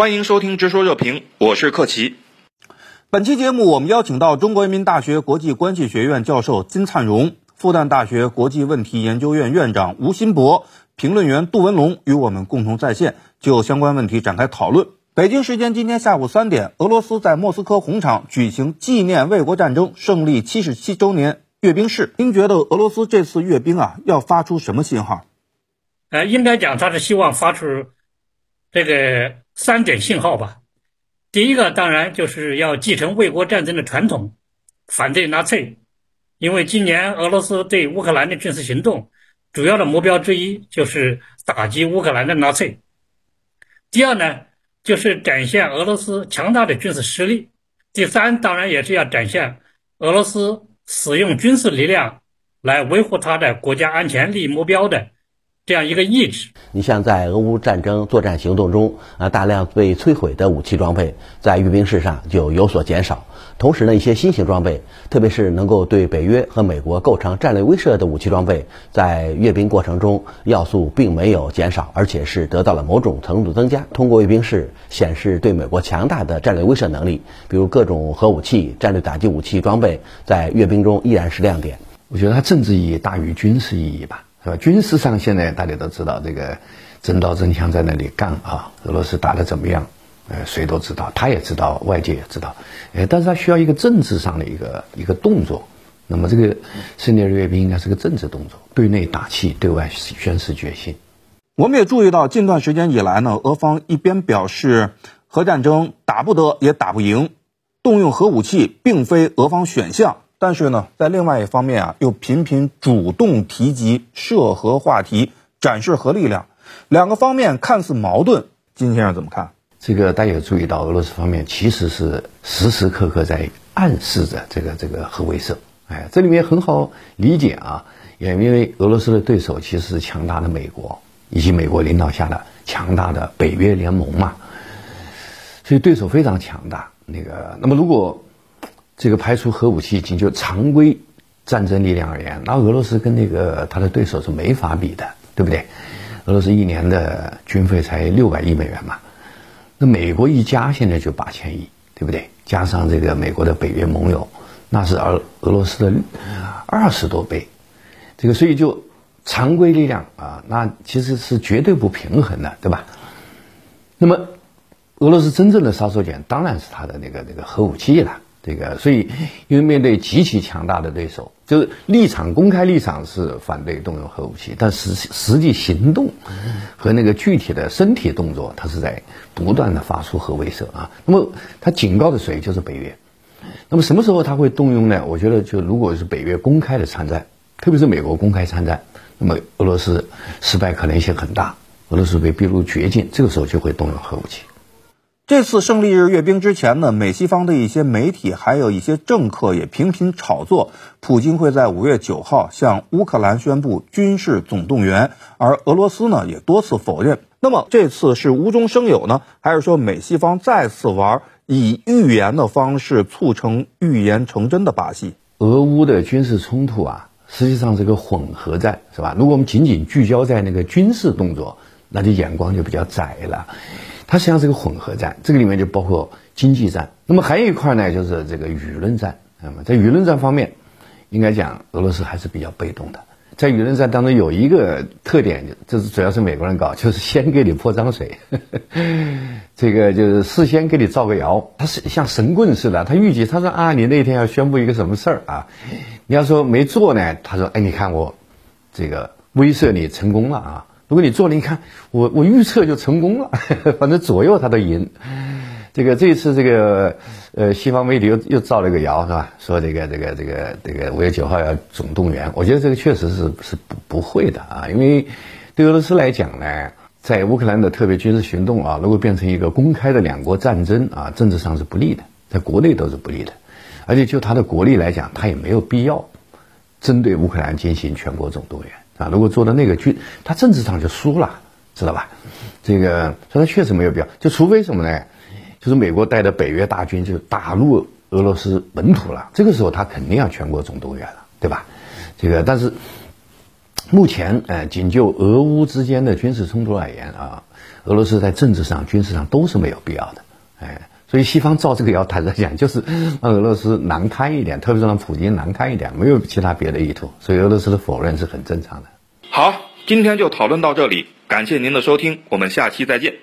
欢迎收听《直说热评》，我是克奇。本期节目我们邀请到中国人民大学国际关系学院教授金灿荣、复旦大学国际问题研究院院长吴新博、评论员杜文龙与我们共同在线，就相关问题展开讨论。北京时间今天下午三点，俄罗斯在莫斯科红场举行纪念卫国战争胜利七十七周年阅兵式。您觉得俄罗斯这次阅兵啊，要发出什么信号？呃，应该讲他是希望发出这个三点信号吧。第一个当然就是要继承卫国战争的传统，反对纳粹。因为今年俄罗斯对乌克兰的军事行动，主要的目标之一就是打击乌克兰的纳粹。第二呢，就是展现俄罗斯强大的军事实力。第三，当然也是要展现俄罗斯使用军事力量来维护他的国家安全利益目标的。这样一个意志，你像在俄乌战争作战行动中啊，大量被摧毁的武器装备在阅兵式上就有所减少。同时呢，一些新型装备，特别是能够对北约和美国构成战略威慑的武器装备，在阅兵过程中要素并没有减少，而且是得到了某种程度增加。通过阅兵式显示对美国强大的战略威慑能力，比如各种核武器、战略打击武器装备，在阅兵中依然是亮点。我觉得它政治意义大于军事意义吧。是吧？军事上现在大家都知道，这个真刀真枪在那里干啊，俄罗斯打得怎么样？呃，谁都知道，他也知道，外界也知道。呃，但是他需要一个政治上的一个一个动作。那么这个胜利日阅兵应该是个政治动作，对内打气，对外宣示决心。我们也注意到，近段时间以来呢，俄方一边表示核战争打不得也打不赢，动用核武器并非俄方选项。但是呢，在另外一方面啊，又频频主动提及涉核话题，展示核力量，两个方面看似矛盾。金先生怎么看？这个大家也注意到，俄罗斯方面其实是时时刻刻在暗示着这个这个核威慑。哎，这里面很好理解啊，也因为俄罗斯的对手其实是强大的美国，以及美国领导下的强大的北约联盟嘛，所以对手非常强大。那个，那么如果这个排除核武器，仅就常规战争力量而言，那俄罗斯跟那个他的对手是没法比的，对不对？俄罗斯一年的军费才六百亿美元嘛，那美国一家现在就八千亿，对不对？加上这个美国的北约盟友，那是俄俄罗斯的二十多倍。这个所以就常规力量啊，那其实是绝对不平衡的，对吧？那么俄罗斯真正的杀手锏当然是他的那个那个核武器了。这个，所以因为面对极其强大的对手，就是立场公开立场是反对动用核武器，但实实际行动和那个具体的身体动作，他是在不断的发出核威慑啊。那么他警告的谁？就是北约。那么什么时候他会动用呢？我觉得，就如果是北约公开的参战，特别是美国公开参战，那么俄罗斯失败可能性很大，俄罗斯被逼入绝境，这个时候就会动用核武器。这次胜利日阅兵之前呢，美西方的一些媒体还有一些政客也频频炒作，普京会在五月九号向乌克兰宣布军事总动员，而俄罗斯呢也多次否认。那么这次是无中生有呢，还是说美西方再次玩以预言的方式促成预言成真的把戏？俄乌的军事冲突啊，实际上是个混合战，是吧？如果我们仅仅聚焦在那个军事动作，那就眼光就比较窄了。它实际上是个混合战，这个里面就包括经济战。那么还有一块呢，就是这个舆论战。那么在舆论战方面，应该讲俄罗斯还是比较被动的。在舆论战当中有一个特点，就是主要是美国人搞，就是先给你泼脏水，这个就是事先给你造个谣。他是像神棍似的，他预计他说啊，你那天要宣布一个什么事儿啊？你要说没做呢，他说哎，你看我这个威慑你成功了啊。如果你做了，你看我我预测就成功了，反正左右他都赢。这个这次这个呃西方媒体又又造了一个谣是吧？说这个这个这个这个五月九号要总动员，我觉得这个确实是是不不会的啊，因为对俄罗斯来讲呢，在乌克兰的特别军事行动啊，如果变成一个公开的两国战争啊，政治上是不利的，在国内都是不利的，而且就他的国力来讲，他也没有必要针对乌克兰进行全国总动员。啊，如果做到那个军，他政治上就输了，知道吧？这个，所以他确实没有必要。就除非什么呢？就是美国带的北约大军就打入俄罗斯本土了，这个时候他肯定要全国总动员了，对吧？这个，但是目前，呃，仅就俄乌之间的军事冲突而言啊，俄罗斯在政治上、军事上都是没有必要的，哎，所以西方造这个谣坦率讲，就是让俄罗斯难堪一点，特别是让普京难堪一点，没有其他别的意图，所以俄罗斯的否认是很正常的。好，今天就讨论到这里，感谢您的收听，我们下期再见。